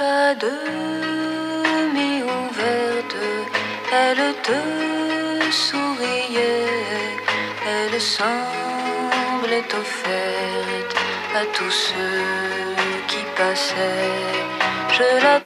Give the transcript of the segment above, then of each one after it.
à demi ouverte, elle te souriait, elle semblait offerte à tous ceux qui passaient. Je la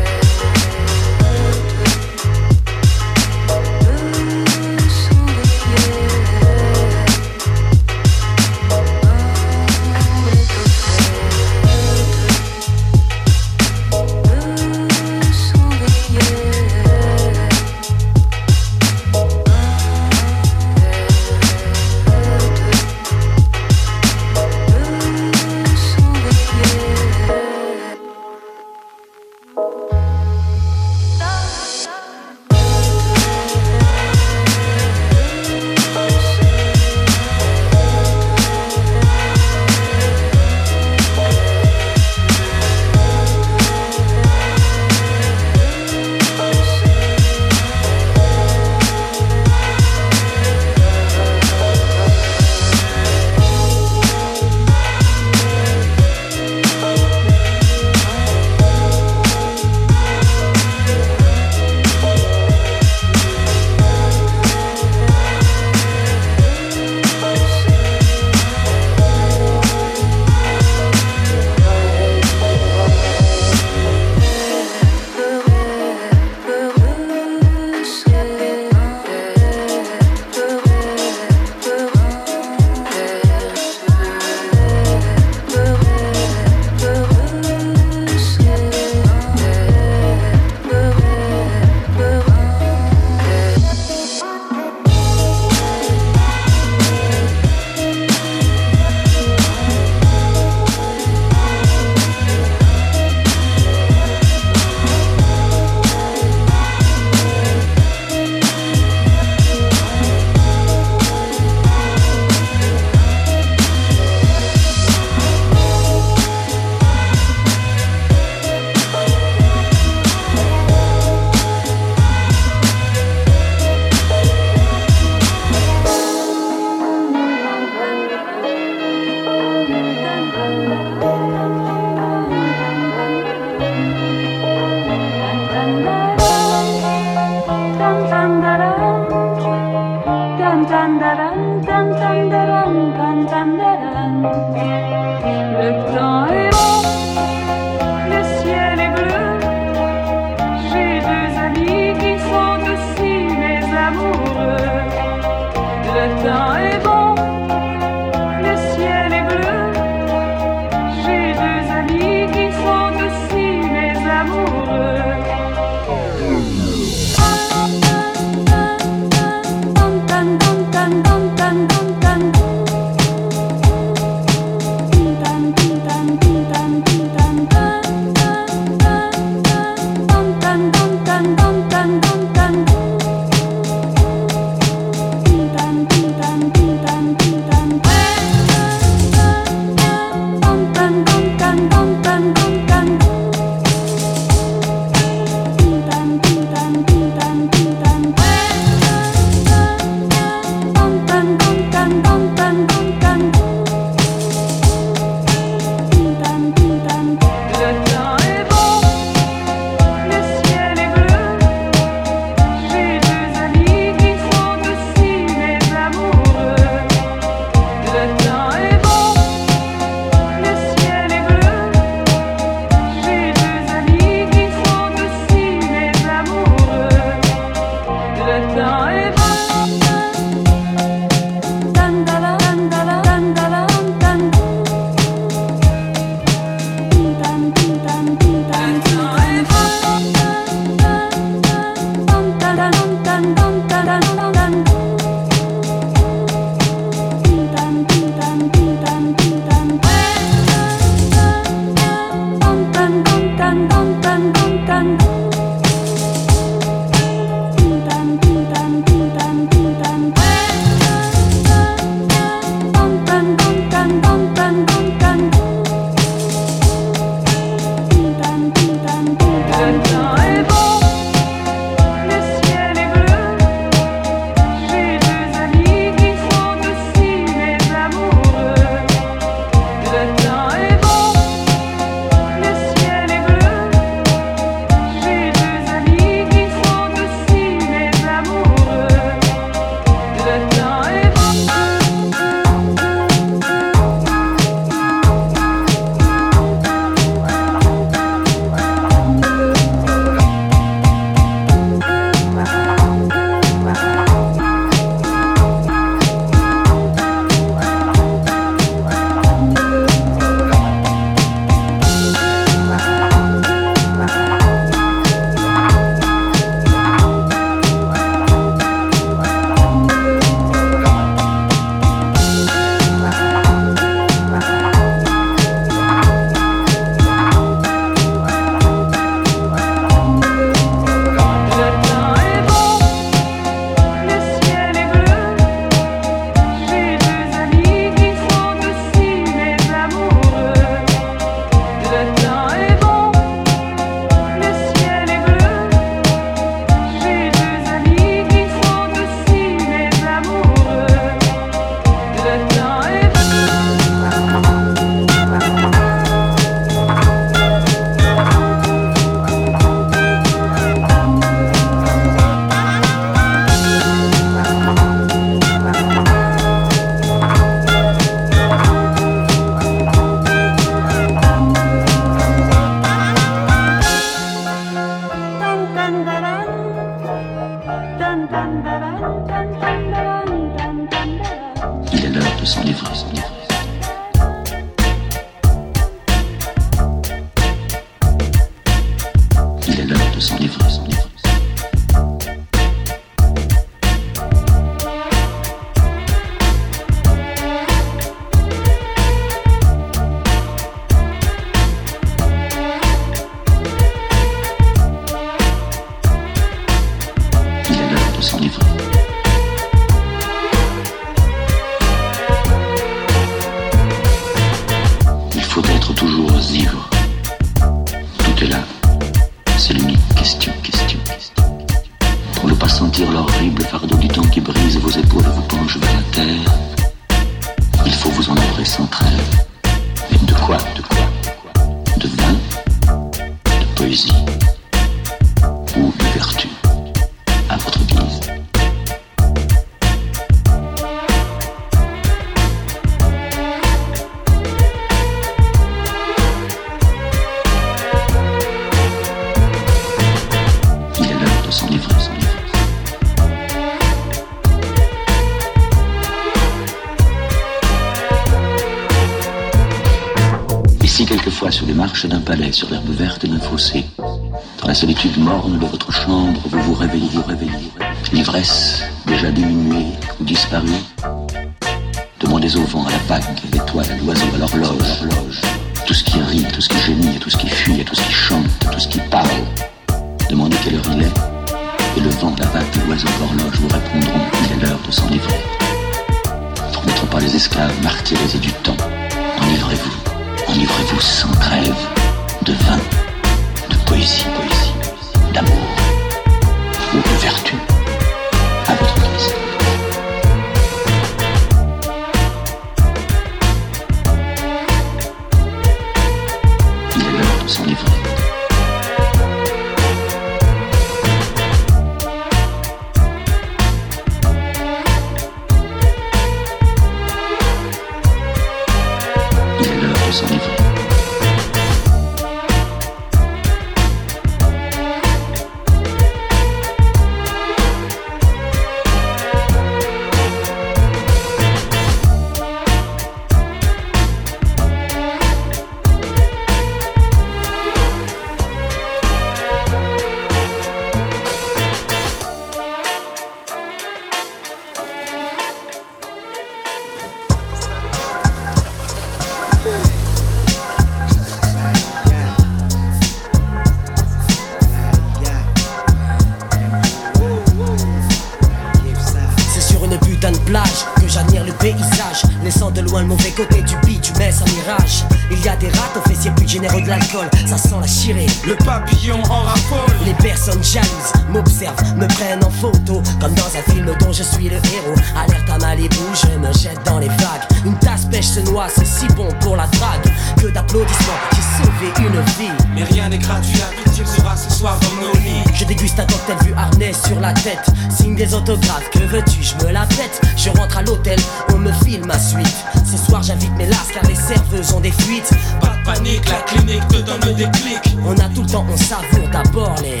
laissant de loin le mauvais côté du bitume, un mirage. Il y a des rats aux fessiers plus généreux de l'alcool, ça sent la chirée. Le papillon en raffole Les personnes jalouses m'observent, me prennent en photo, comme dans un film dont je suis le héros. Alerte à Malibu, je me jette dans les vagues. Une tasse pêche se noie, c'est si bon pour la drague. Que d'applaudissements, j'ai sauvé une vie. Mais rien n'est gratuit, sera ce soir dans nos lits Je déguste un cocktail vu harnais sur la tête. Signe des autographes, que veux-tu, je me la pète. Je rentre à l'hôtel, on me filme ma suite. Ce soir j'invite mes lasses car les serveuses ont des fuites. Pas de panique, la clinique te donne le déclic On a tout le temps, on savoure d'abord les.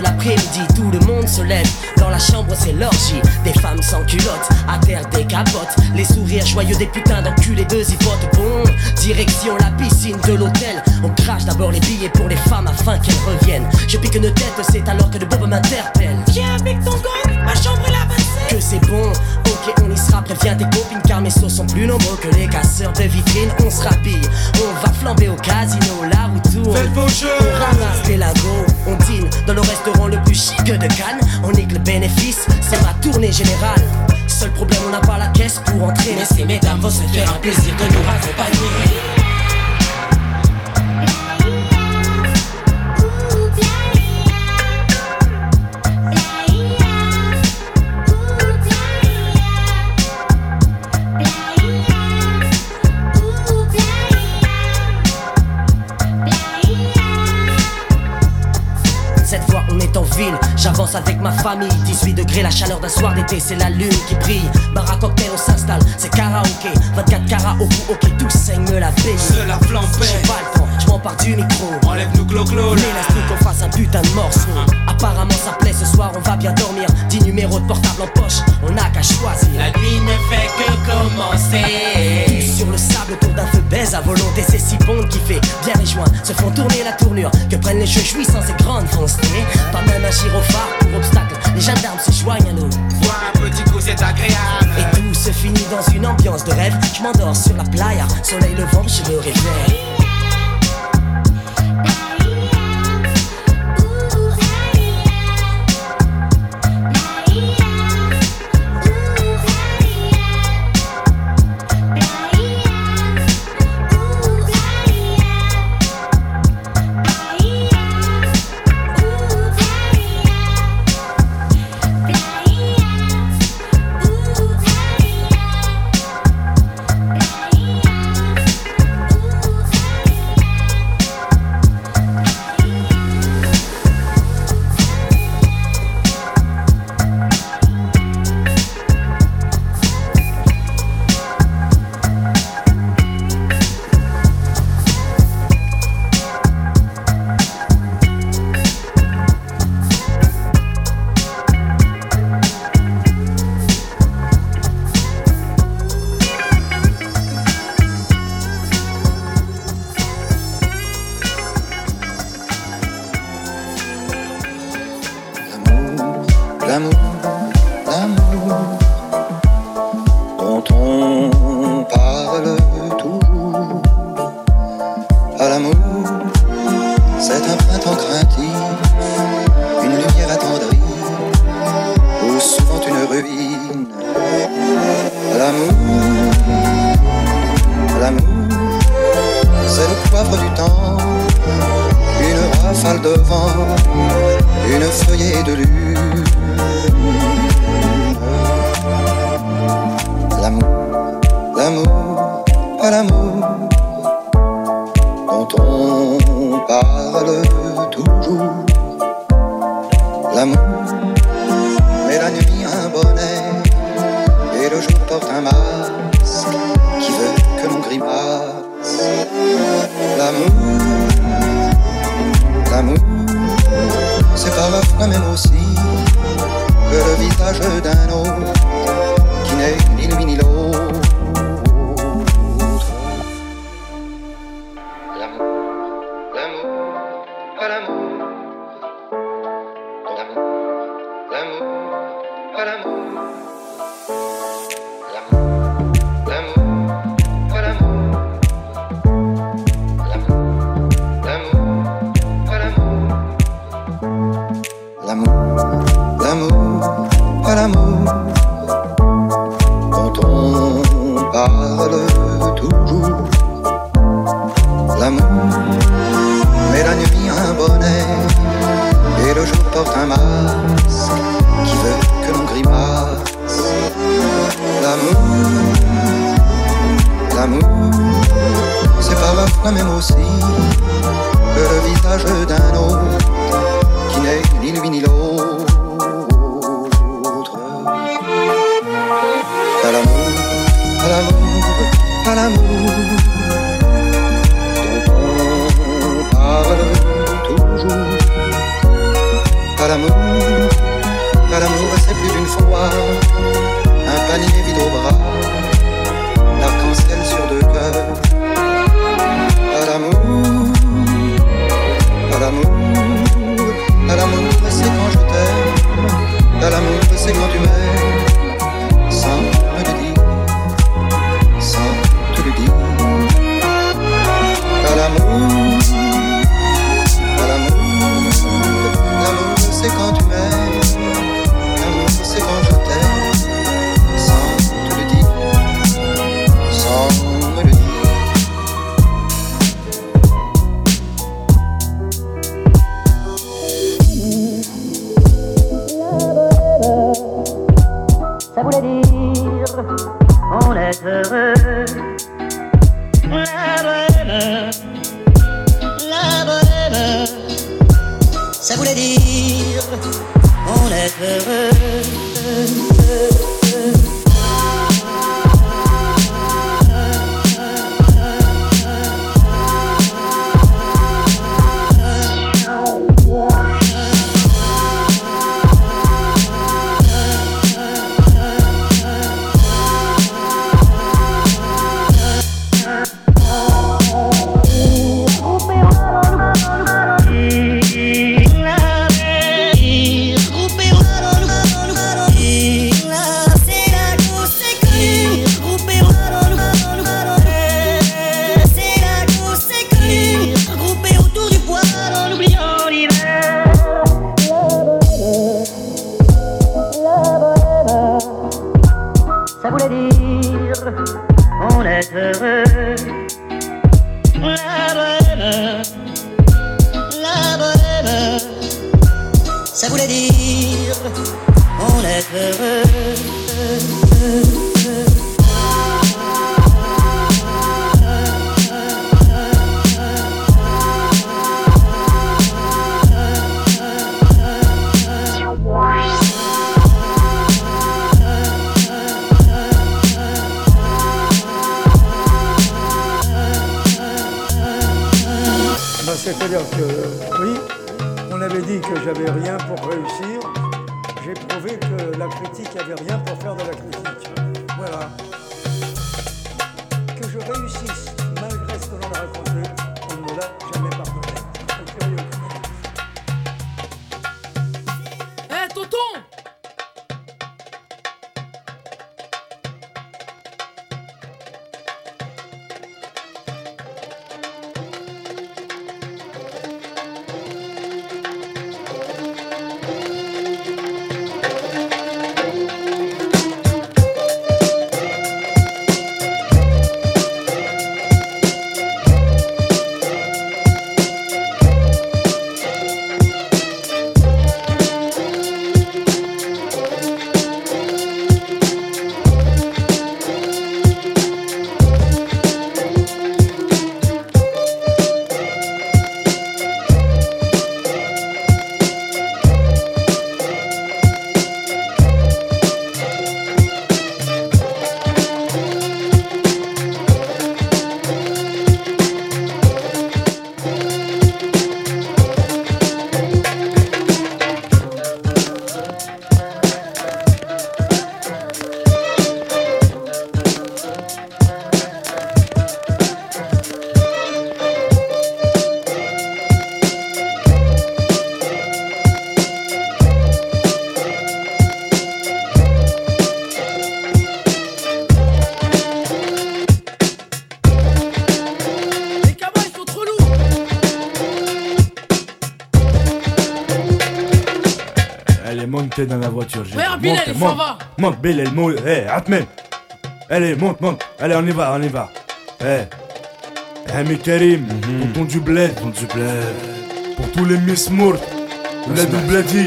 L'après-midi, tout le monde se lève. Dans la chambre, c'est l'orgie. Des femmes sans culottes, à terre des. Les sourires joyeux des putains d'enculés de zipotes. Bon, direction la piscine de l'hôtel. On crache d'abord les billets pour les femmes afin qu'elles reviennent. Je pique une tête, c'est alors que le bob m'interpelle. Viens avec ton gang, ma chambre est la. Que c'est bon, ok, on y sera. Préviens tes copines car mes sauces sont plus nombreux que les casseurs de vitrines. On se rhabille, on va flamber au casino, la roue tourne. Faites vos jeux On ramasse les lingots, on dîne dans le restaurant le plus chic de Cannes. On nique le bénéfice, c'est ma tournée générale. Seul problème, on n'a pas la caisse pour entrer. Mais ces mesdames vont se faire un plaisir de nous accompagner. J'avance avec ma famille, 18 degrés, la chaleur d'un soir d'été, c'est la lune qui brille. Bar à cocktail, on s'installe, c'est karaoké. 24 carats au cou, ok, tout saigne la baie. Seul la flamme J'ai pas le temps, je m'empare du micro. Enlève-nous clo-clo Mais laisse-nous qu'on fasse un putain de morceau. Apparemment, ça plaît ce soir, on va bien dormir. 10 numéros de portable en poche, on n'a qu'à choisir. La nuit ne fait que commencer. Autour d'un feu baise à volonté, c'est si bon qui fait bien les joints se font tourner la tournure. Que prennent les jeux jouissants ces grandes foncées. Pas même un gyrophare pour obstacle, les gendarmes se joignent à nous. Voir un petit coup c'est agréable Et tout se finit dans une ambiance de rêve. Je m'endors sur la playa, soleil levant, je me réveille. La voiture. Ouais, Bilal, monte, monte, va. monte, Bilal, monte, hey, Atmen. Allez, monte, monte. Allez, on y va, on y va. Hey. Hey, Karim, Mhm. pour ton du bled, ton du bled. Pour tous les Miss Mourt, le du bledi.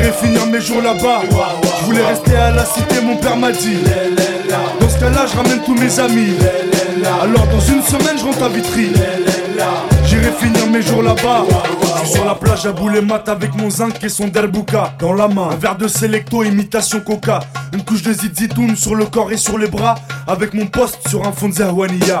J'irai finir mes jours là-bas. Je voulais rester à la cité, mon père m'a dit. Dans ce cas-là, je ramène tous mes amis. Alors dans une semaine, je rentre à Vitry. J'irai finir mes jours là-bas. Sur la plage à bouler mat avec mon zinc et son derbouka dans la main. Un verre de Selecto, imitation coca. Une couche de zizitoun sur le corps et sur les bras. Avec mon poste sur un fond de Zahwania.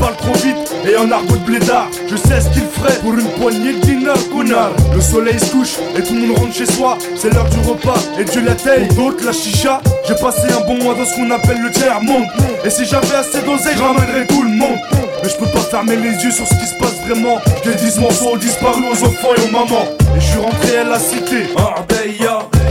Parle trop vite et en argot de blédard. Je sais ce qu'il ferait pour une poignée de dinars connard. Le soleil se couche et tout le monde rentre chez soi. C'est l'heure du repas et Dieu la d'autres la chicha J'ai passé un bon mois dans ce qu'on appelle le tiers monde. Et si j'avais assez d'oseille ramènerais tout le monde. Mais je peux pas fermer les yeux sur ce qui se passe vraiment. J'ai 10 morceaux disparus aux enfants et aux mamans. Et je suis rentré à la cité. Ardeya,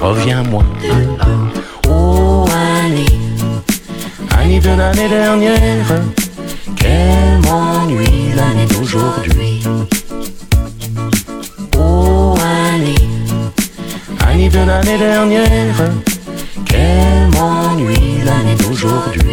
Reviens-moi. Oh Annie, Annie de l'année dernière, quel m'ennuie l'année d'aujourd'hui. Oh Annie, Annie de l'année dernière, quel m'ennuie l'année d'aujourd'hui.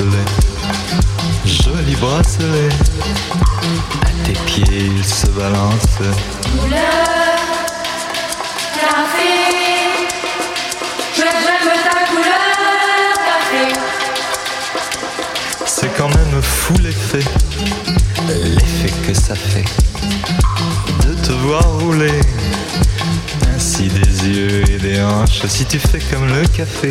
Tes bracelets. Joli bracelet, à tes pieds il se balance. Couleur café, que j'aime ta couleur café. C'est quand même fou l'effet, l'effet que ça fait de te voir rouler. Ainsi des yeux et des hanches, si tu fais comme le café,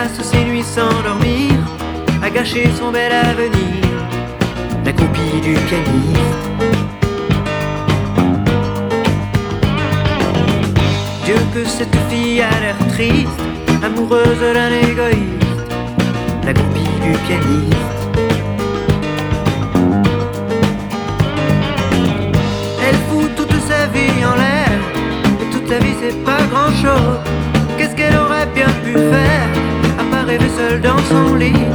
Passe ses nuits sans dormir, à gâcher son bel avenir, la copie du pianiste. Dieu que cette fille a l'air triste, amoureuse d'un égoïste, la copie du pianiste. Elle fout toute sa vie en l'air, et toute sa vie c'est pas grand chose. Qu'est-ce qu'elle aurait bien pu faire? Rêver seule dans son lit.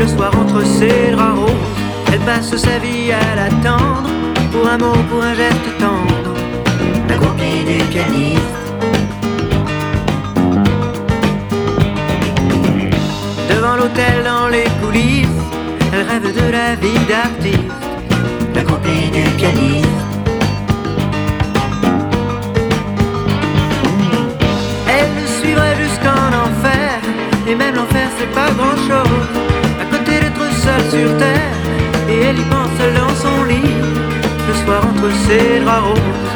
Le soir entre ses draps roses Elle passe sa vie à l'attendre. Pour un mot, pour un geste tendre. La copie du pianiste. Devant l'hôtel, dans les coulisses Elle rêve de la vie d'artiste. La copie du pianiste c'est pas grand chose À côté d'être seule sur terre Et elle y pense dans son lit Le soir entre ses draps roses.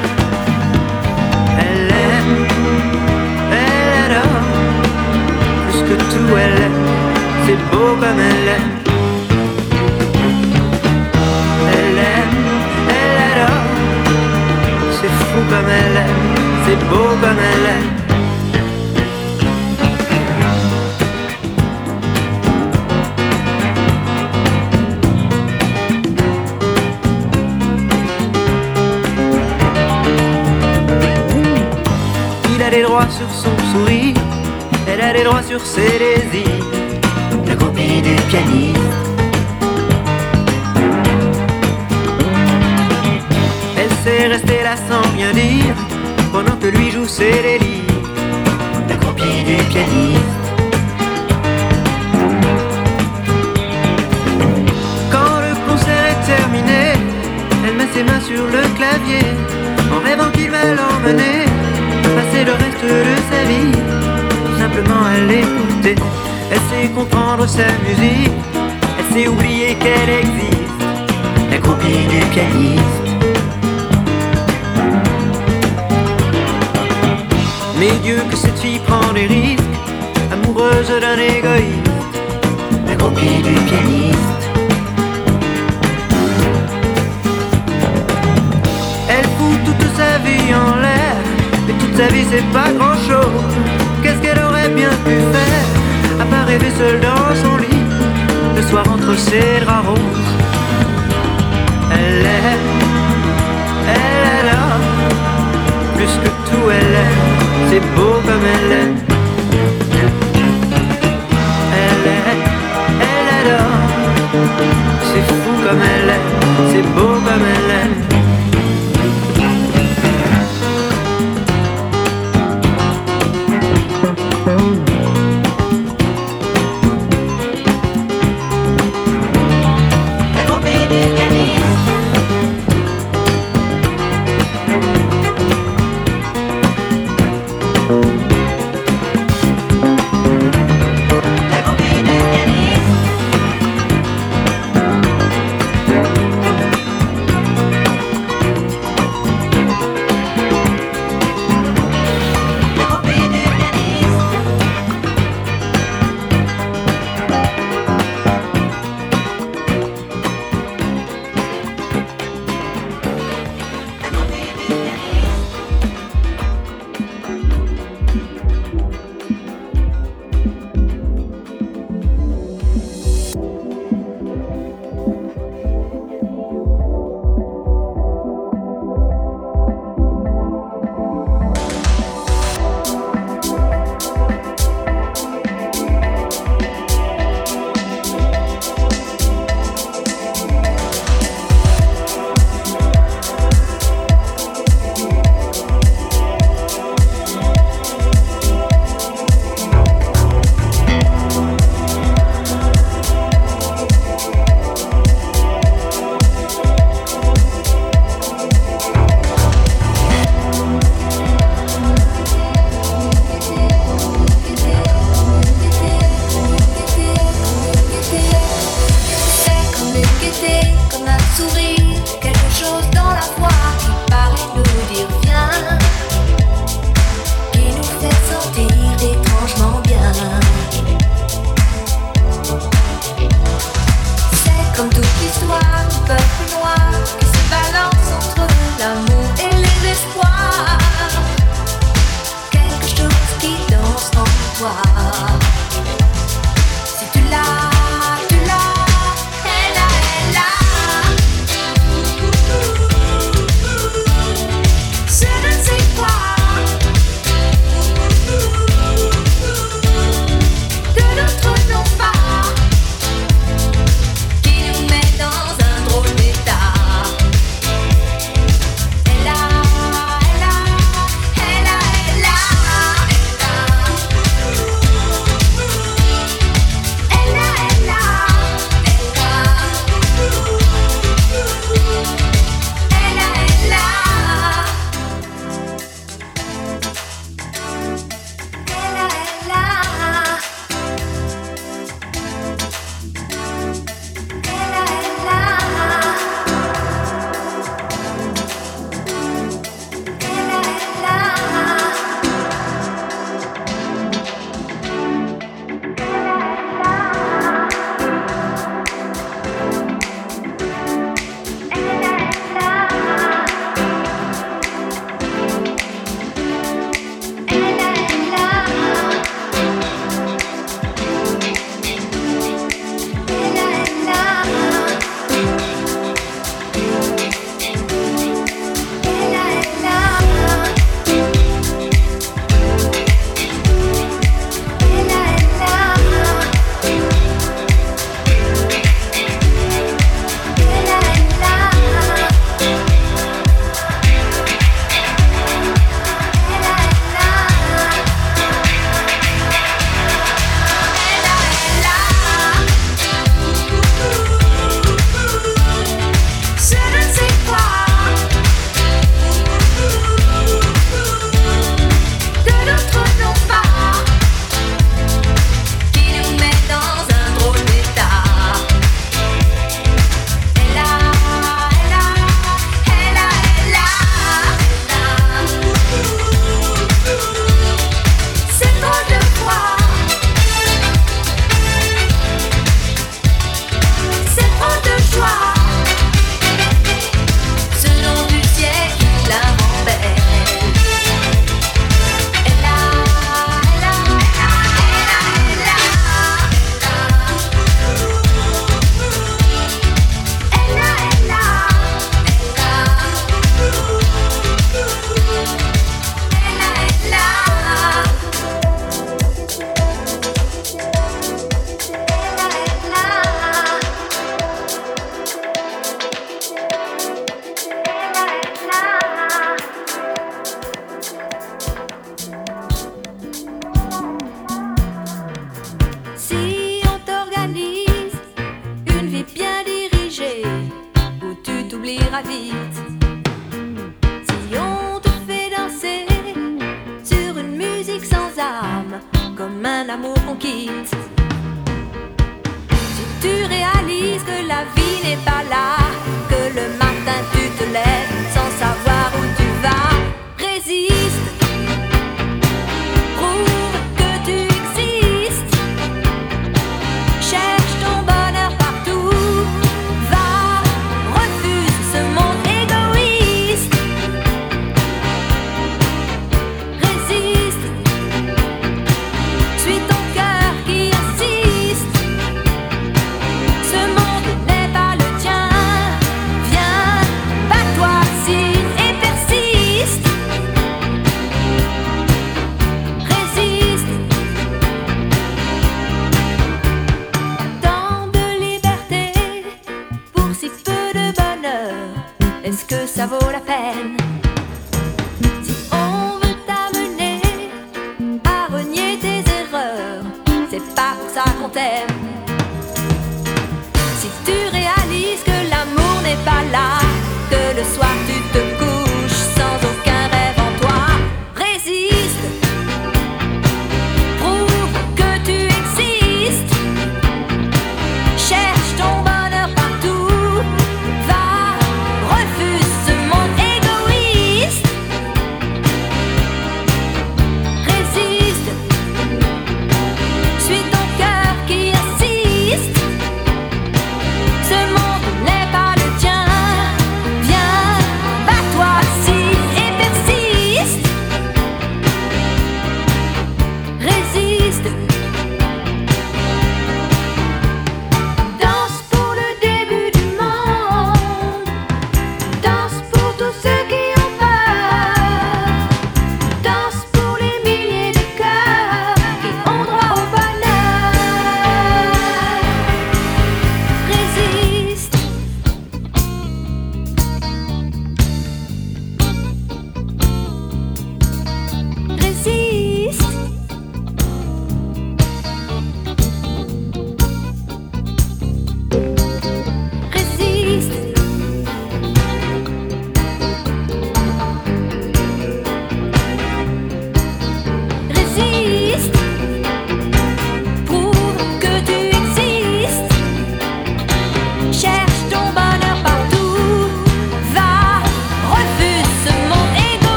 Elle aime Elle adore Plus que tout elle aime C'est beau comme elle aime. Elle aime Elle adore C'est fou comme elle aime C'est beau comme elle aime Droits sur son sourire, elle a des droits sur ses désirs. La copie du pianiste. Elle sait rester là sans rien dire, pendant que lui joue ses délires. La copie du pianiste. Quand le concert est terminé, elle met ses mains sur le clavier, en rêvant qu'il va l'emmener, passer le reste de sa vie, simplement à l'écouter. Elle sait comprendre sa musique, elle sait oublier qu'elle existe, la copie du pianiste. Mais Dieu que cette fille prend des risques, amoureuse d'un égoïste, la copie du pianiste. Elle fout toute sa vie en l'air, sa vie c'est pas grand chose. Qu'est-ce qu'elle aurait bien pu faire, à part rêver seule dans son lit, le soir entre ses draps roses. Elle aime, elle adore, plus que tout elle aime, c'est beau comme elle aime. Elle aime, elle adore, c'est fou comme elle aime, c'est beau comme elle aime.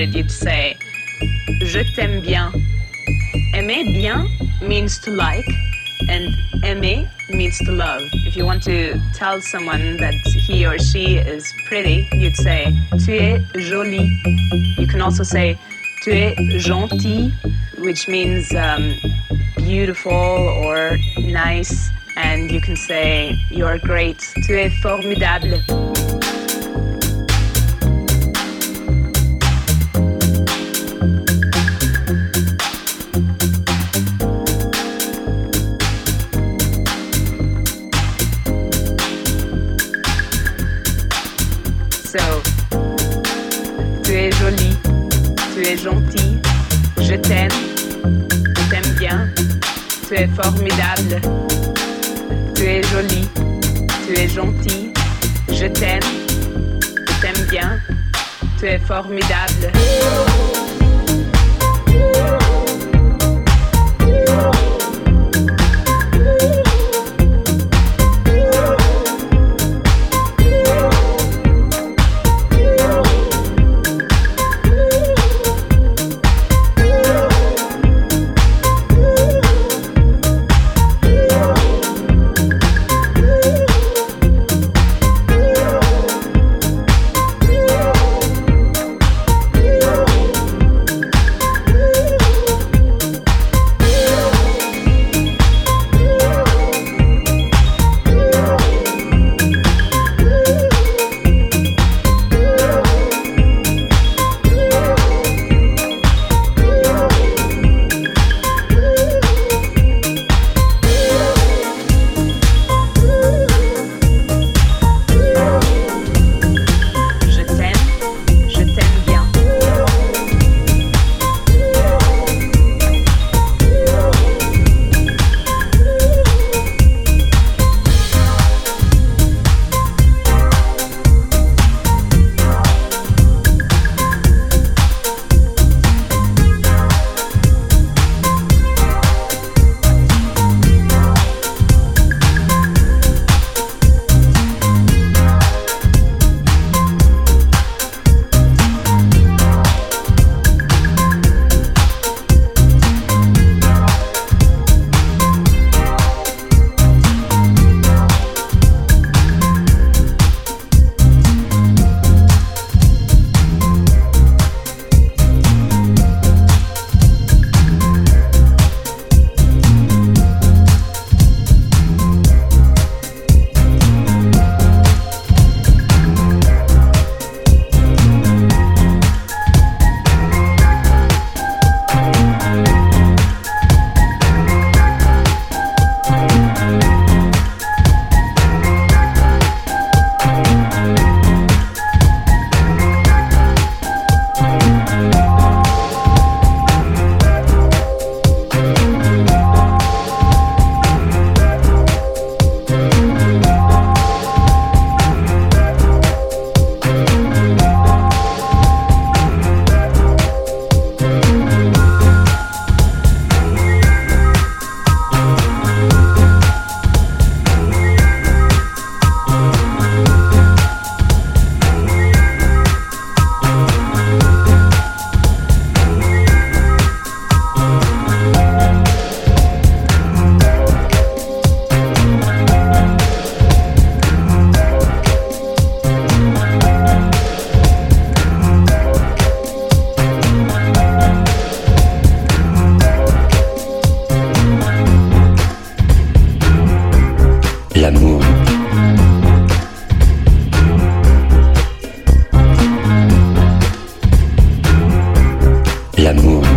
It, you'd say, Je t'aime bien. Aimer bien means to like, and aimer means to love. If you want to tell someone that he or she is pretty, you'd say, Tu es jolie. You can also say, Tu es gentil, which means um, beautiful or nice. And you can say, You're great. Tu es formidable. Tu es jolie, tu es gentil, je t'aime, je t'aime bien, tu es formidable. L'amour.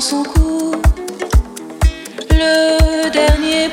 Son cours. Le dernier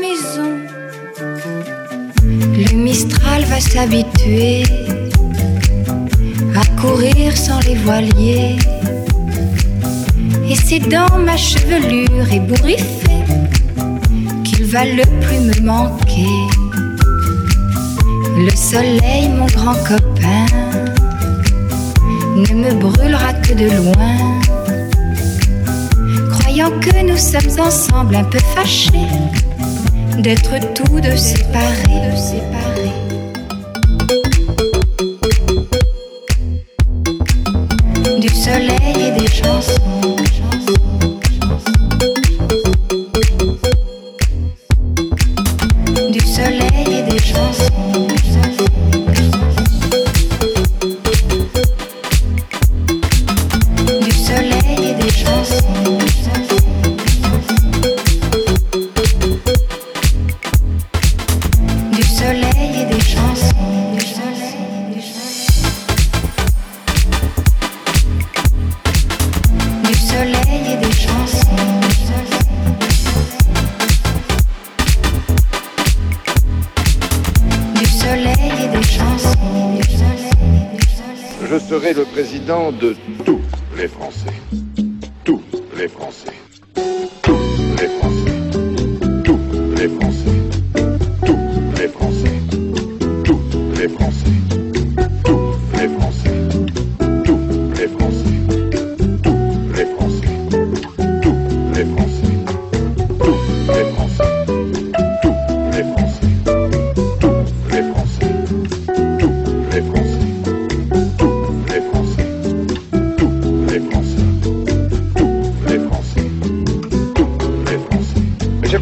maison. Le Mistral va s'habituer à courir sans les voiliers. Et c'est dans ma chevelure ébouriffée qu'il va le plus me manquer. Le soleil, mon grand copain, ne me brûlera que de loin. Croyant que nous sommes ensemble un peu fâchés d'être tout de séparé. De.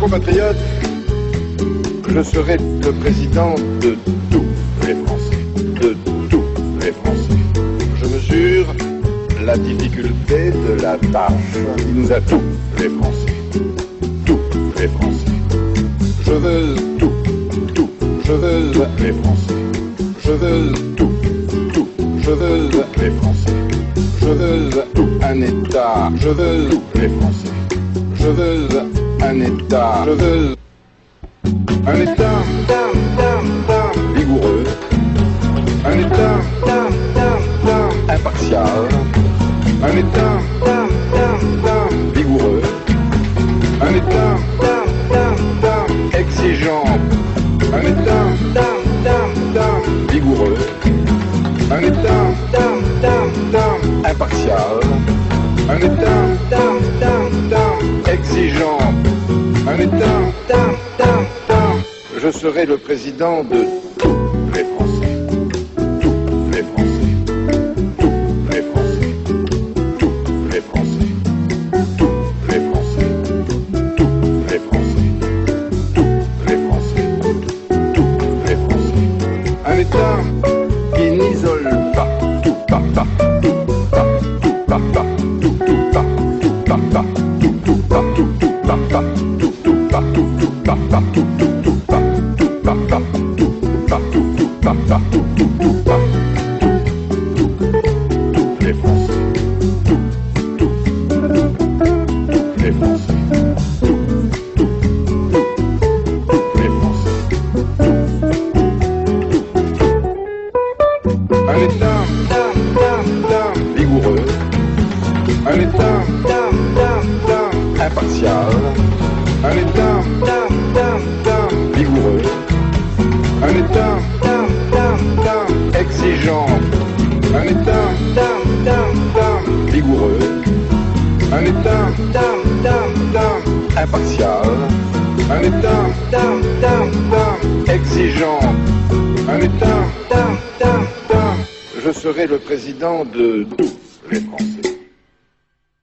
Période, je serai le président de tous les Français. De tous les Français. Je mesure la difficulté de la tâche qui nous a tous les Français. Tous les Français. Je veux tout, tout. Je veux les Français. Je veux tout, tout. Je veux les Français. Je veux tout un État. Je veux tous les Français. Je veux un État. Je un État vigoureux. Un État impartial. Un État vigoureux. Un État exigeant. Un État vigoureux. Un État impartial. Un État exigeant. Un État je serai le président de